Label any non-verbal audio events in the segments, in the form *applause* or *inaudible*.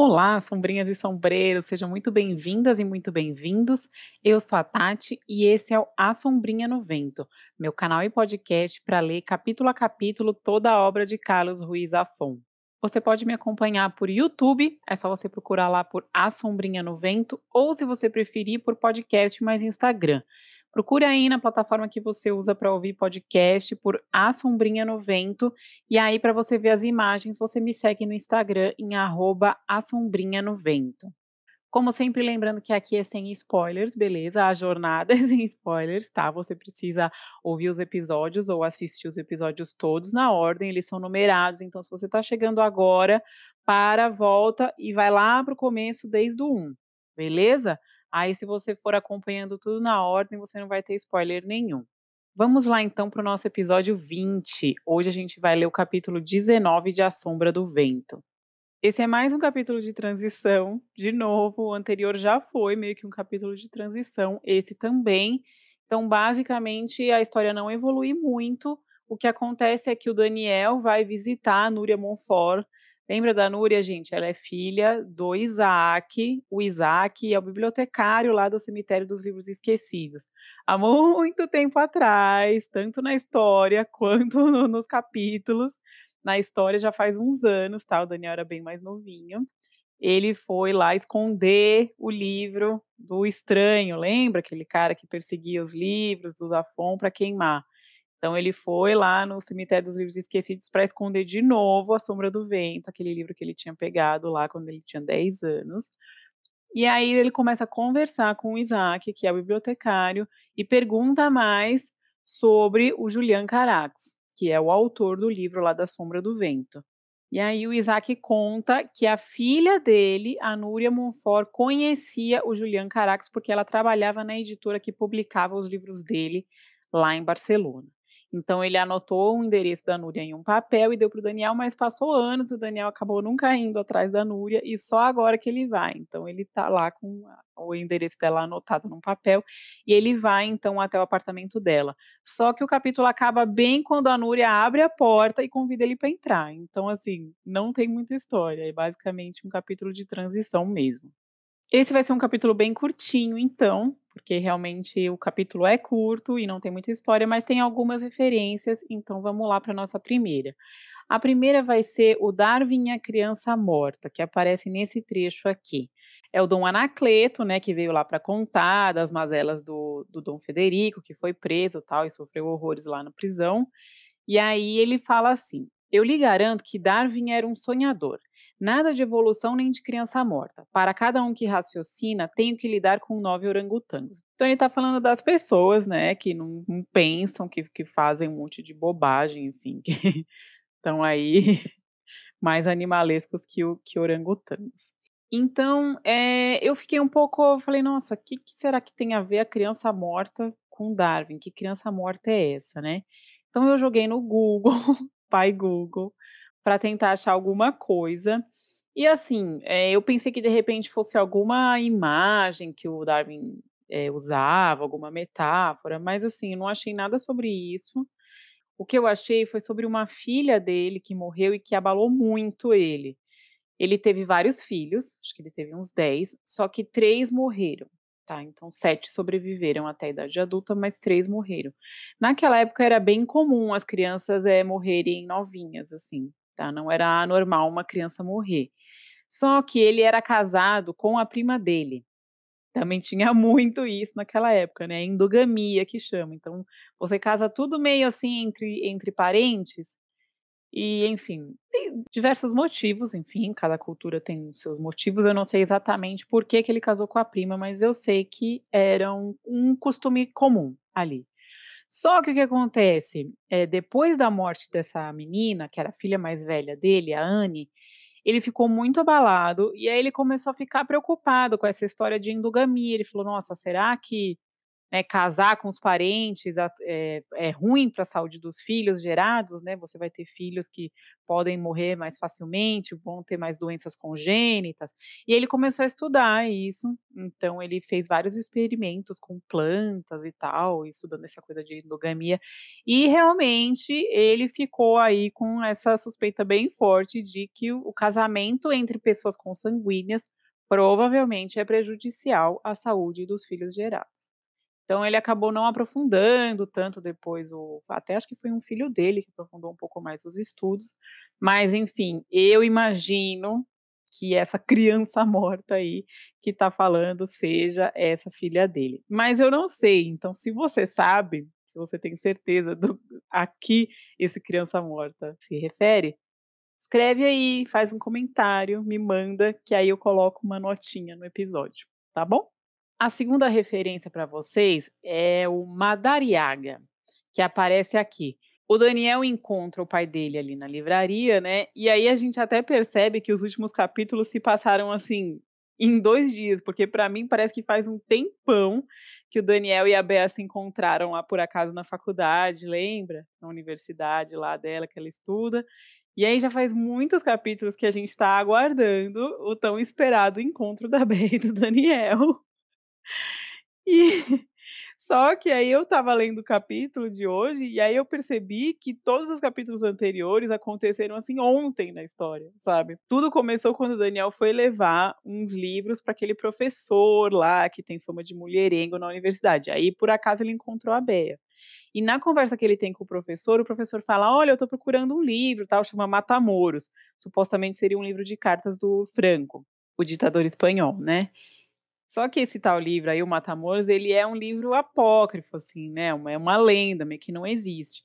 Olá, sombrinhas e sombreiros, sejam muito bem-vindas e muito bem-vindos. Eu sou a Tati e esse é o A Sombrinha no Vento, meu canal e podcast para ler capítulo a capítulo toda a obra de Carlos Ruiz Zafón. Você pode me acompanhar por YouTube, é só você procurar lá por A Sombrinha no Vento, ou se você preferir, por podcast mais Instagram. Procure aí na plataforma que você usa para ouvir podcast por A Sombrinha no Vento. E aí, para você ver as imagens, você me segue no Instagram em arroba A Sombrinha no Vento. Como sempre, lembrando que aqui é sem spoilers, beleza? A jornada *laughs* é sem spoilers, tá? Você precisa ouvir os episódios ou assistir os episódios todos na ordem, eles são numerados. Então, se você está chegando agora, para, volta e vai lá para o começo desde o 1, beleza? Aí, se você for acompanhando tudo na ordem, você não vai ter spoiler nenhum. Vamos lá então para o nosso episódio 20. Hoje a gente vai ler o capítulo 19 de A Sombra do Vento. Esse é mais um capítulo de transição, de novo, o anterior já foi meio que um capítulo de transição, esse também. Então, basicamente, a história não evolui muito. O que acontece é que o Daniel vai visitar a Núria Monfort Lembra da Núria, gente? Ela é filha do Isaac. O Isaac é o bibliotecário lá do Cemitério dos Livros Esquecidos. Há muito tempo atrás, tanto na história *laughs* quanto no, nos capítulos. Na história já faz uns anos, tá? O Daniel era bem mais novinho. Ele foi lá esconder o livro do estranho, lembra? Aquele cara que perseguia os livros do Zafon para queimar. Então ele foi lá no Cemitério dos Livros Esquecidos para esconder de novo A Sombra do Vento, aquele livro que ele tinha pegado lá quando ele tinha 10 anos. E aí ele começa a conversar com o Isaac, que é o bibliotecário, e pergunta mais sobre o Julian Carax, que é o autor do livro lá da Sombra do Vento. E aí o Isaac conta que a filha dele, a Núria Monfort, conhecia o Julian Carax porque ela trabalhava na editora que publicava os livros dele lá em Barcelona. Então ele anotou o endereço da Núria em um papel e deu para o Daniel, mas passou anos, o Daniel acabou nunca indo atrás da Núria e só agora que ele vai. Então ele está lá com o endereço dela anotado num papel e ele vai então até o apartamento dela. Só que o capítulo acaba bem quando a Núria abre a porta e convida ele para entrar. Então assim, não tem muita história, é basicamente um capítulo de transição mesmo. Esse vai ser um capítulo bem curtinho, então, porque realmente o capítulo é curto e não tem muita história, mas tem algumas referências, então vamos lá para nossa primeira. A primeira vai ser o Darwin e a Criança Morta, que aparece nesse trecho aqui. É o Dom Anacleto, né, que veio lá para contar das mazelas do, do Dom Federico, que foi preso tal e sofreu horrores lá na prisão. E aí ele fala assim: Eu lhe garanto que Darwin era um sonhador. Nada de evolução nem de criança morta. Para cada um que raciocina, tenho que lidar com nove orangotangos. Então ele está falando das pessoas, né, que não, não, pensam, que, que fazem um monte de bobagem, enfim, *laughs* que estão aí *laughs* mais animalescos que, que orangotangos. Então, é, eu fiquei um pouco, falei, nossa, o que, que será que tem a ver a criança morta com Darwin? Que criança morta é essa, né? Então eu joguei no Google, *laughs* pai Google, para tentar achar alguma coisa. E assim, é, eu pensei que de repente fosse alguma imagem que o Darwin é, usava, alguma metáfora, mas assim, eu não achei nada sobre isso. O que eu achei foi sobre uma filha dele que morreu e que abalou muito ele. Ele teve vários filhos, acho que ele teve uns 10, só que três morreram. Tá, então sete sobreviveram até a idade adulta, mas três morreram. Naquela época era bem comum as crianças é, morrerem novinhas, assim tá? Não era anormal uma criança morrer. Só que ele era casado com a prima dele. Também tinha *laughs* muito isso naquela época, né? Endogamia que chama. Então, você casa tudo meio assim entre, entre parentes. E, enfim, tem diversos motivos, enfim, cada cultura tem seus motivos. Eu não sei exatamente por que, que ele casou com a prima, mas eu sei que era um, um costume comum ali. Só que o que acontece? É, depois da morte dessa menina, que era a filha mais velha dele, a Anne, ele ficou muito abalado e aí ele começou a ficar preocupado com essa história de endogamia. Ele falou: Nossa, será que né, casar com os parentes é, é ruim para a saúde dos filhos gerados, né? Você vai ter filhos que podem morrer mais facilmente, vão ter mais doenças congênitas. E ele começou a estudar isso, então ele fez vários experimentos com plantas e tal, estudando essa coisa de endogamia, e realmente ele ficou aí com essa suspeita bem forte de que o casamento entre pessoas consanguíneas provavelmente é prejudicial à saúde dos filhos gerados. Então ele acabou não aprofundando tanto depois o até acho que foi um filho dele que aprofundou um pouco mais os estudos, mas enfim, eu imagino que essa criança morta aí que está falando seja essa filha dele. Mas eu não sei, então se você sabe, se você tem certeza do a que esse criança morta se refere, escreve aí, faz um comentário, me manda, que aí eu coloco uma notinha no episódio, tá bom? A segunda referência para vocês é o Madariaga, que aparece aqui. O Daniel encontra o pai dele ali na livraria, né? E aí a gente até percebe que os últimos capítulos se passaram assim em dois dias, porque para mim parece que faz um tempão que o Daniel e a Bea se encontraram lá por acaso na faculdade, lembra? Na universidade lá dela que ela estuda. E aí já faz muitos capítulos que a gente está aguardando o tão esperado encontro da Bea e do Daniel. E *laughs* só que aí eu estava lendo o capítulo de hoje e aí eu percebi que todos os capítulos anteriores aconteceram assim ontem na história, sabe? Tudo começou quando o Daniel foi levar uns livros para aquele professor lá que tem fama de mulherengo na universidade. Aí por acaso ele encontrou a Bea. E na conversa que ele tem com o professor, o professor fala: "Olha, eu estou procurando um livro, tal, chama Matamoros. Supostamente seria um livro de cartas do Franco, o ditador espanhol, né?" Só que esse tal livro aí, o Matamoros, ele é um livro apócrifo, assim, né? Uma, é uma lenda, meio que não existe.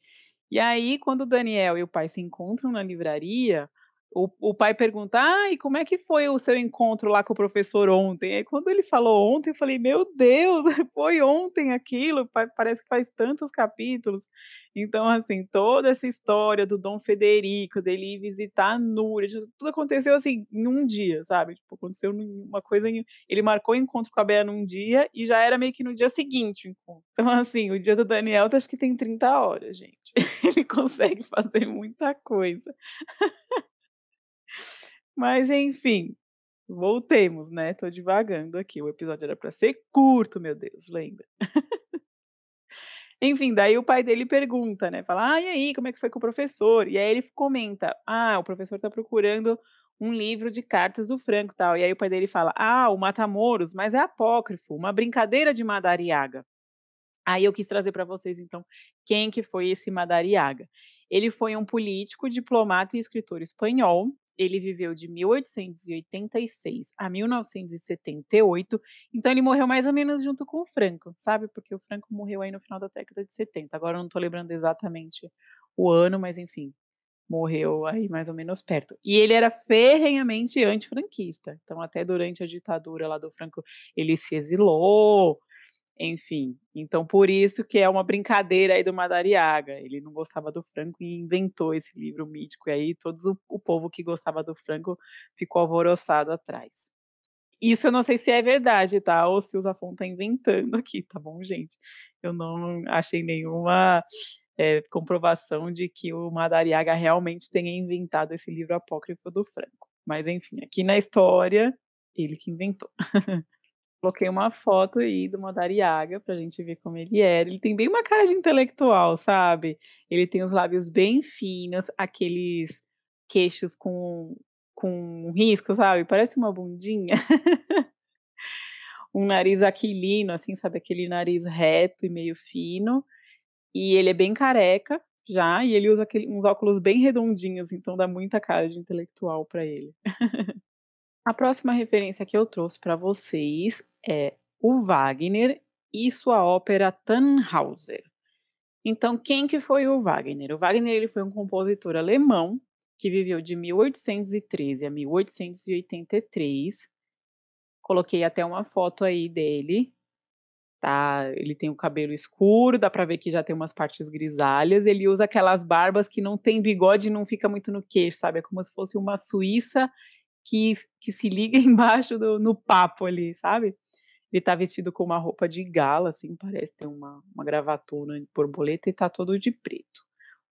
E aí, quando o Daniel e o pai se encontram na livraria, o, o pai pergunta: Ah, e como é que foi o seu encontro lá com o professor ontem? Aí quando ele falou ontem, eu falei: Meu Deus, *laughs* foi ontem aquilo, parece que faz tantos capítulos. Então, assim, toda essa história do Dom Federico, dele ir visitar a Núria, tudo aconteceu assim em um dia, sabe? Tipo, aconteceu uma coisa. Em... Ele marcou o encontro com a Bea num dia e já era meio que no dia seguinte o encontro. Então, assim, o dia do Daniel acho que tem 30 horas, gente. *laughs* Ele consegue fazer muita coisa. Mas enfim, voltemos, né? Tô divagando aqui. O episódio era para ser curto, meu Deus, lembra? Enfim, daí o pai dele pergunta, né? Fala: "Ah, e aí, como é que foi com o professor?" E aí ele comenta: "Ah, o professor tá procurando um livro de cartas do Franco, tal". E aí o pai dele fala: "Ah, o Matamoros, mas é apócrifo, uma brincadeira de Madariaga". Aí eu quis trazer para vocês então quem que foi esse Madariaga. Ele foi um político, diplomata e escritor espanhol ele viveu de 1886 a 1978, então ele morreu mais ou menos junto com o Franco, sabe? Porque o Franco morreu aí no final da década de 70. Agora eu não estou lembrando exatamente o ano, mas enfim, morreu aí mais ou menos perto. E ele era ferrenhamente antifranquista. Então até durante a ditadura lá do Franco, ele se exilou, enfim, então por isso que é uma brincadeira aí do Madariaga. Ele não gostava do Franco e inventou esse livro mítico, e aí todo o, povo que gostava do Franco ficou alvoroçado atrás. Isso eu não sei se é verdade, tá? Ou se o Zafon tá inventando aqui, tá bom, gente? Eu não achei nenhuma é, comprovação de que o Madariaga realmente tenha inventado esse livro apócrifo do Franco. Mas enfim, aqui na história, ele que inventou. *laughs* Coloquei uma foto aí do Madariaga pra gente ver como ele era. Ele tem bem uma cara de intelectual, sabe? Ele tem os lábios bem finos, aqueles queixos com, com risco, sabe? Parece uma bundinha. *laughs* um nariz aquilino, assim, sabe? Aquele nariz reto e meio fino. E ele é bem careca já, e ele usa aquele, uns óculos bem redondinhos, então dá muita cara de intelectual para ele. *laughs* A próxima referência que eu trouxe para vocês é o Wagner e sua ópera Tannhauser. Então, quem que foi o Wagner? O Wagner ele foi um compositor alemão que viveu de 1813 a 1883. Coloquei até uma foto aí dele, tá? Ele tem o cabelo escuro, dá para ver que já tem umas partes grisalhas. Ele usa aquelas barbas que não tem bigode e não fica muito no queixo, sabe? É como se fosse uma suíça que, que se liga *laughs* embaixo do, no papo ali, sabe? Ele tá vestido com uma roupa de gala, assim, parece ter uma, uma gravatura de borboleta e tá todo de preto.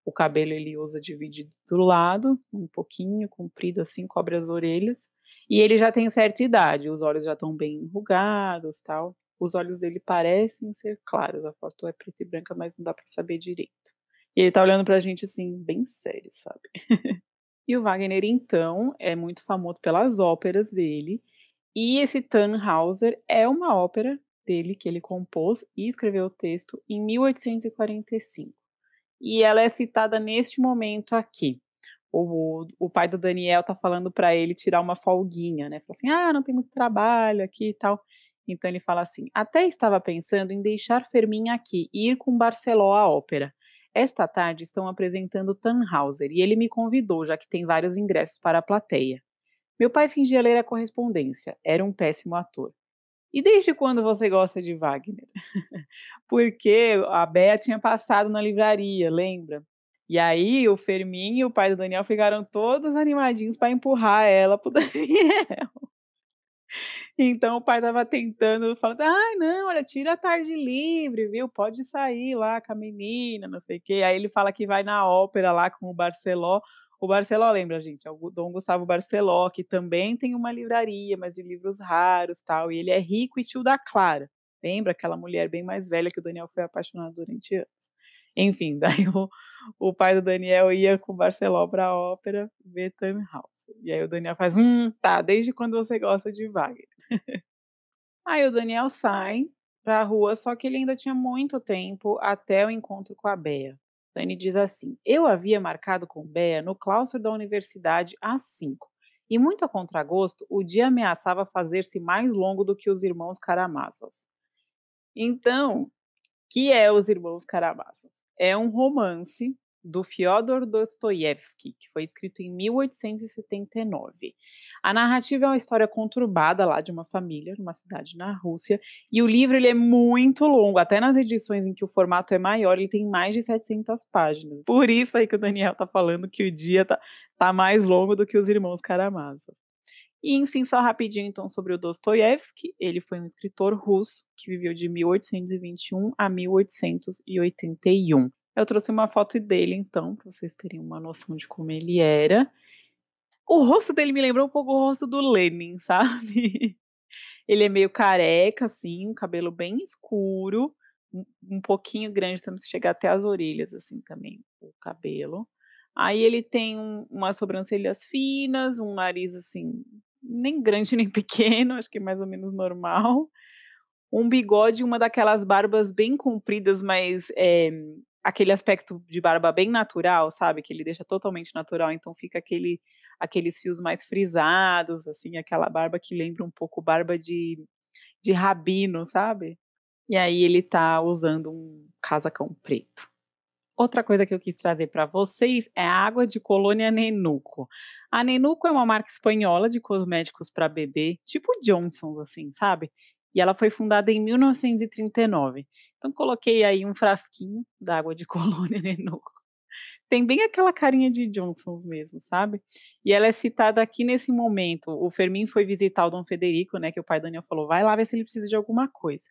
O cabelo ele usa dividido do lado, um pouquinho comprido assim, cobre as orelhas. E ele já tem certa idade, os olhos já estão bem enrugados, tal. Os olhos dele parecem ser claros, a foto é preta e branca, mas não dá para saber direito. E ele tá olhando pra gente assim, bem sério, sabe? *laughs* e o Wagner então é muito famoso pelas óperas dele, e esse Tannhauser é uma ópera dele que ele compôs e escreveu o texto em 1845. E ela é citada neste momento aqui. O, o pai do Daniel tá falando para ele tirar uma folguinha, né? Fala assim: "Ah, não tem muito trabalho aqui e tal". Então ele fala assim: "Até estava pensando em deixar Fermin aqui e ir com Barceló à ópera. Esta tarde estão apresentando Tannhauser e ele me convidou, já que tem vários ingressos para a plateia. Meu pai fingia ler a correspondência, era um péssimo ator. E desde quando você gosta de Wagner? *laughs* Porque a Bea tinha passado na livraria, lembra? E aí o Fermin e o pai do Daniel ficaram todos animadinhos para empurrar ela pro *laughs* Daniel. Então o pai estava tentando, falando: "Ai, não, olha, tira a tarde livre, viu? Pode sair lá com a menina, não sei o quê". Aí ele fala que vai na ópera lá com o Barceló. O Barceló, lembra, gente? É o Dom Gustavo Barceló, que também tem uma livraria, mas de livros raros tal. E ele é rico e tio da Clara. Lembra aquela mulher bem mais velha que o Daniel foi apaixonado durante anos? Enfim, *laughs* daí o, o pai do Daniel ia com o Barceló para a ópera ver Tannhauser. E aí o Daniel faz, hum, tá, desde quando você gosta de Wagner? *laughs* aí o Daniel sai para a rua, só que ele ainda tinha muito tempo até o encontro com a Bea. Dani diz assim: Eu havia marcado com Bea no claustro da universidade às 5, e muito a contragosto, o dia ameaçava fazer-se mais longo do que os irmãos Karamazov. Então, que é Os Irmãos Karamazov? É um romance do Fyodor Dostoiévski, que foi escrito em 1879. A narrativa é uma história conturbada lá de uma família, numa cidade na Rússia, e o livro ele é muito longo, até nas edições em que o formato é maior, ele tem mais de 700 páginas. Por isso aí que o Daniel tá falando que o dia tá, tá mais longo do que os irmãos Karamazov. E, enfim, só rapidinho então sobre o Dostoiévski, ele foi um escritor russo que viveu de 1821 a 1881. Eu trouxe uma foto dele, então, para vocês terem uma noção de como ele era. O rosto dele me lembrou um pouco o rosto do Lenin, *laughs* sabe? Ele é meio careca, assim, um cabelo bem escuro, um, pouquinho grande, também chega até as orelhas, assim, também, o cabelo. Aí ele tem um, umas sobrancelhas finas, um nariz, assim, nem grande *laughs* nem pequeno, acho que é mais ou menos normal. Um bigode, uma daquelas barbas bem compridas, mas é, aquele aspecto de barba bem natural, sabe? Que ele deixa totalmente natural, então fica aquele aqueles fios mais frisados, assim, aquela barba que lembra um pouco barba de, de rabino, sabe? E aí ele tá usando um casacão preto. Outra coisa que eu quis trazer para vocês é a água de colônia Nenuco. A Nenuco é uma marca espanhola de cosméticos para bebê, tipo Johnson's, assim, sabe? E ela foi fundada em 1939. Então coloquei aí um frasquinho d'água de *laughs* colônia Nenuco. Tem bem aquela carinha de Johnson's mesmo, sabe? E ela é citada aqui nesse momento. O Fermin foi visitar o Dom Federico, né? Que o pai Daniel falou, vai lá ver se ele precisa de alguma coisa.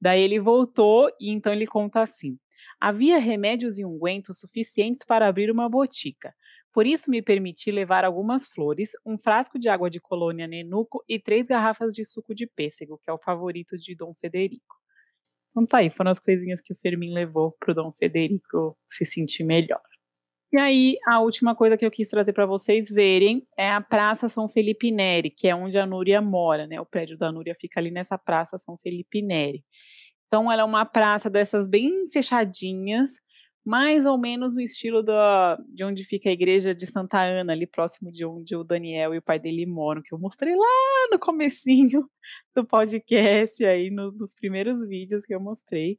Daí ele voltou e então ele conta assim: havia remédios e ungüentos suficientes para abrir uma botica. Por isso me permiti levar algumas flores, um frasco de água de colônia Nenuco e três garrafas de suco de pêssego, que é o favorito de Dom Federico. Então tá aí, foram as coisinhas que o Fermin levou pro Dom Federico se sentir melhor. E aí, a última coisa que eu quis trazer para vocês verem é a Praça São Felipe Neri, que é onde a Núria mora, né? O prédio da Núria fica ali nessa Praça São Felipe Neri. Então, ela é uma praça dessas bem fechadinhas, mais ou menos no estilo da, de onde fica a igreja de Santa Ana, ali próximo de onde o Daniel e o pai dele moram, que eu mostrei lá no comecinho *laughs* do podcast, aí no, nos primeiros vídeos que eu mostrei.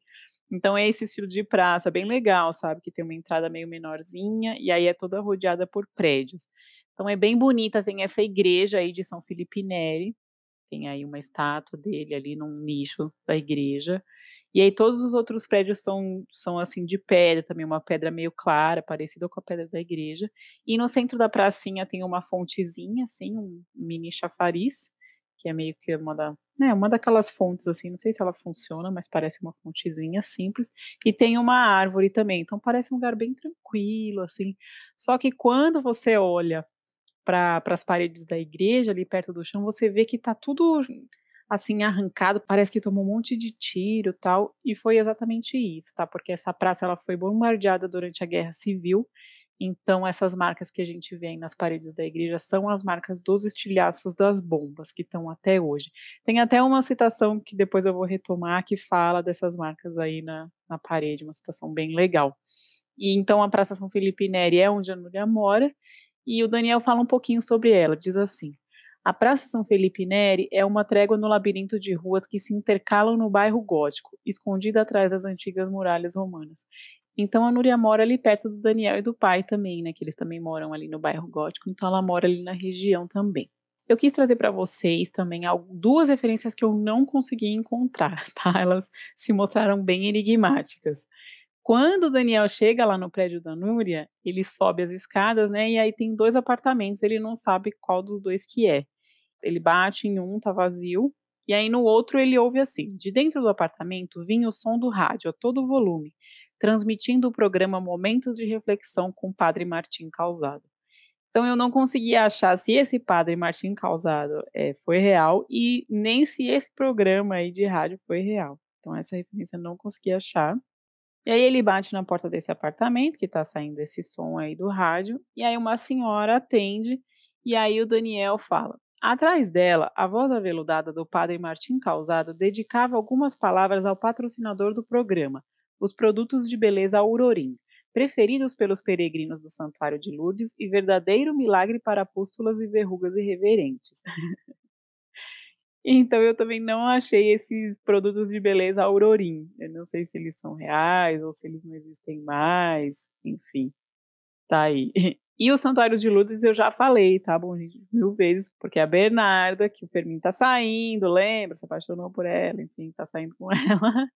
Então é esse estilo de praça, bem legal, sabe? Que tem uma entrada meio menorzinha e aí é toda rodeada por prédios. Então é bem bonita, tem essa igreja aí de São Felipe Neri, tem aí uma estátua dele ali num nicho da igreja. E aí todos os outros prédios são, são assim de pedra, também uma pedra meio clara, parecida com a pedra da igreja. E no centro da pracinha tem uma fontezinha, assim, um mini chafariz, que é meio que uma da, né, uma daquelas fontes assim, não sei se ela funciona, mas parece uma fontezinha simples, e tem uma árvore também, então parece um lugar bem tranquilo assim. Só que quando você olha para as paredes da igreja ali perto do chão, você vê que tá tudo assim arrancado, parece que tomou um monte de tiro, tal, e foi exatamente isso, tá? Porque essa praça ela foi bombardeada durante a Guerra Civil então, essas marcas que a gente vê nas paredes da igreja são as marcas dos estilhaços das bombas, que estão até hoje. Tem até uma citação que depois eu vou retomar, que fala dessas marcas aí na, na parede, uma citação bem legal. E então a Praça São Felipe Neri é onde a Núria mora, e o Daniel fala um pouquinho sobre ela, diz assim: a Praça São Felipe Neri é uma trégua no labirinto de ruas que se intercalam no bairro gótico, escondida atrás das antigas muralhas romanas. Então a Núria mora ali perto do Daniel e do pai também, né? Que eles também moram ali no bairro Gótico, então ela mora ali na região também. Eu quis trazer para vocês também duas referências que eu não consegui encontrar, *laughs* tá? Elas se mostraram bem enigmáticas. Quando o Daniel chega lá no prédio da Núria, ele sobe as escadas, né? E aí tem dois apartamentos, ele não sabe qual dos dois que é. Ele bate em um, tá vazio, e aí no outro ele ouve assim: de dentro do apartamento vinha o som do rádio a todo volume transmitindo o programa Momentos de Reflexão com o Padre Martim Causado. Então eu não conseguia achar se esse Padre Martim Causado é, foi real e nem se esse programa aí de rádio foi real. Então essa referência eu não consegui achar. E aí ele bate na porta desse apartamento, que está saindo esse som aí do rádio, e aí uma senhora atende, e aí o Daniel fala. Atrás dela, a voz aveludada do padre Martim Causado dedicava algumas palavras ao patrocinador do programa, os produtos de beleza Aurorim, preferidos pelos peregrinos do Santuário de Lourdes e verdadeiro milagre para pústulas e verrugas irreverentes. *laughs* então eu também não achei esses produtos de beleza Aurorim. Eu não sei se eles são reais ou se eles não existem mais, enfim. Tá aí. E o Santuário de Lourdes eu já falei, tá bom, gente? Mil vezes, porque a Bernarda, que o Fermin tá saindo, lembra? Se apaixonou por ela, enfim, tá saindo com *laughs* ela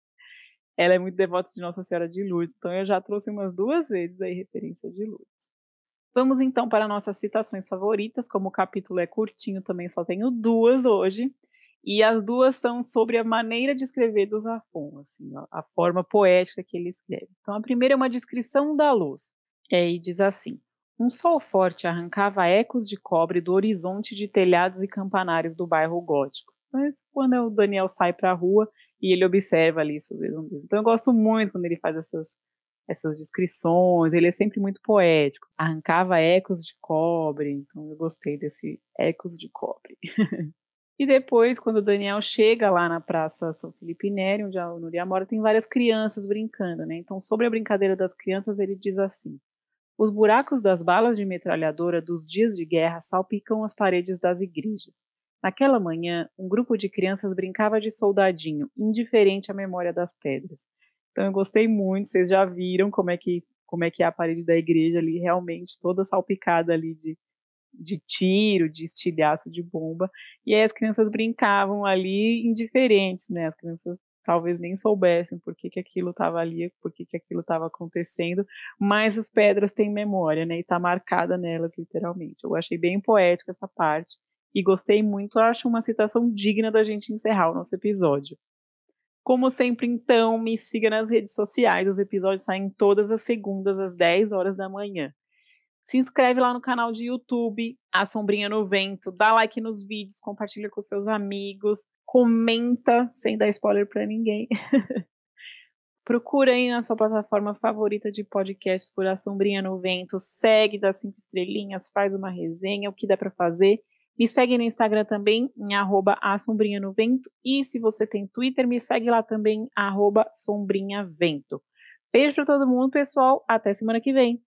ela é muito devota de Nossa Senhora de Lourdes, então eu já trouxe umas duas vezes aí referência de Lourdes. Vamos então para nossas citações favoritas, como o capítulo é curtinho, também só tenho duas hoje, e as duas são sobre a maneira de escrever do Zafon, assim, a forma poética que ele escreve. Então a primeira é uma descrição da luz, e diz assim: um sol forte arrancava ecos de cobre do horizonte de telhados e campanários do bairro gótico. Mas quando o Daniel sai para a rua, e ele observa ali redondezas. Então eu gosto muito quando ele faz essas essas descrições, ele é sempre muito poético. Arrancava ecos de cobre, então eu gostei desse ecos de cobre. *laughs* e depois, quando o Daniel chega lá na Praça São Felipe Neri, onde a Núria mora, tem várias crianças brincando, né? Então, sobre a brincadeira das crianças, ele diz assim: Os buracos das balas de metralhadora dos dias de guerra salpicam as paredes das igrejas. Naquela manhã, um grupo de crianças brincava de soldadinho, indiferente à memória das pedras. Então eu gostei muito, vocês já viram como é que como é que é a parede da igreja ali, realmente toda salpicada ali de, de tiro, de estilhaço de bomba. E aí as crianças brincavam ali indiferentes, né? As crianças talvez nem soubessem por que, que aquilo estava ali, por que, que aquilo estava acontecendo, mas as pedras têm memória, né? E está marcada nelas, literalmente. Eu achei bem poética essa parte e gostei muito. Acho uma citação digna da gente encerrar o nosso episódio. Como sempre, então, me siga nas redes sociais. Os episódios saem todas as segundas às 10 horas da manhã. Se inscreve lá no canal de YouTube, A Sombrinha no Vento, dá like nos vídeos, compartilha com seus amigos, comenta, sem dar spoiler para ninguém. *laughs* Procura aí na sua plataforma favorita de podcasts por A Sombrinha no Vento, segue, dá cinco estrelinhas, faz uma resenha, o que dá para fazer. Me segue no Instagram também, em arroba Sombrinha no Vento. E se você tem Twitter, me segue lá também, arroba Sombrinha Vento. Beijo para todo mundo, pessoal. Até semana que vem.